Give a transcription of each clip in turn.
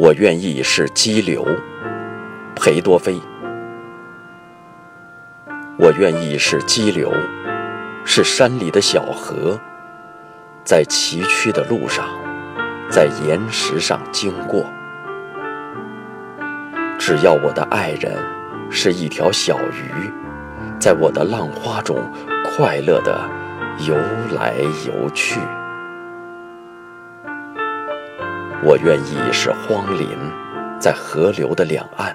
我愿意是激流，裴多菲。我愿意是激流，是山里的小河，在崎岖的路上，在岩石上经过。只要我的爱人是一条小鱼，在我的浪花中快乐地游来游去。我愿意是荒林，在河流的两岸，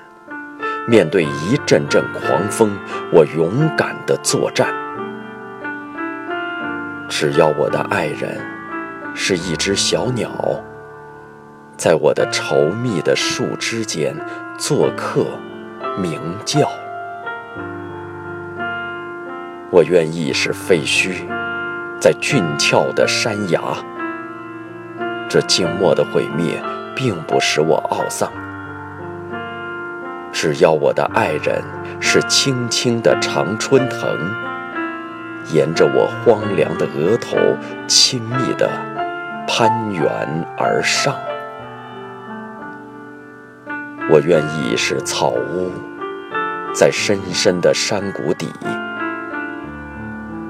面对一阵阵狂风，我勇敢地作战。只要我的爱人是一只小鸟，在我的稠密的树枝间做客鸣叫。我愿意是废墟，在峻峭的山崖。这静默的毁灭，并不使我懊丧。只要我的爱人是青青的常春藤，沿着我荒凉的额头亲密地攀援而上。我愿意是草屋，在深深的山谷底，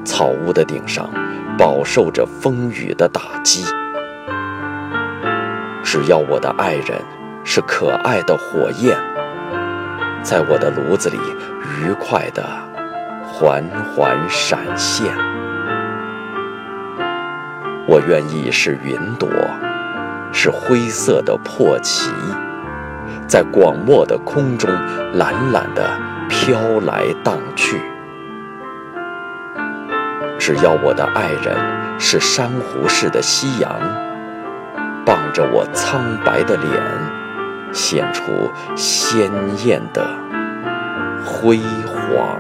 草屋的顶上饱受着风雨的打击。只要我的爱人是可爱的火焰，在我的炉子里愉快地缓缓闪现。我愿意是云朵，是灰色的破旗，在广漠的空中懒懒地飘来荡去。只要我的爱人是珊瑚似的夕阳。傍着我苍白的脸，显出鲜艳的辉煌。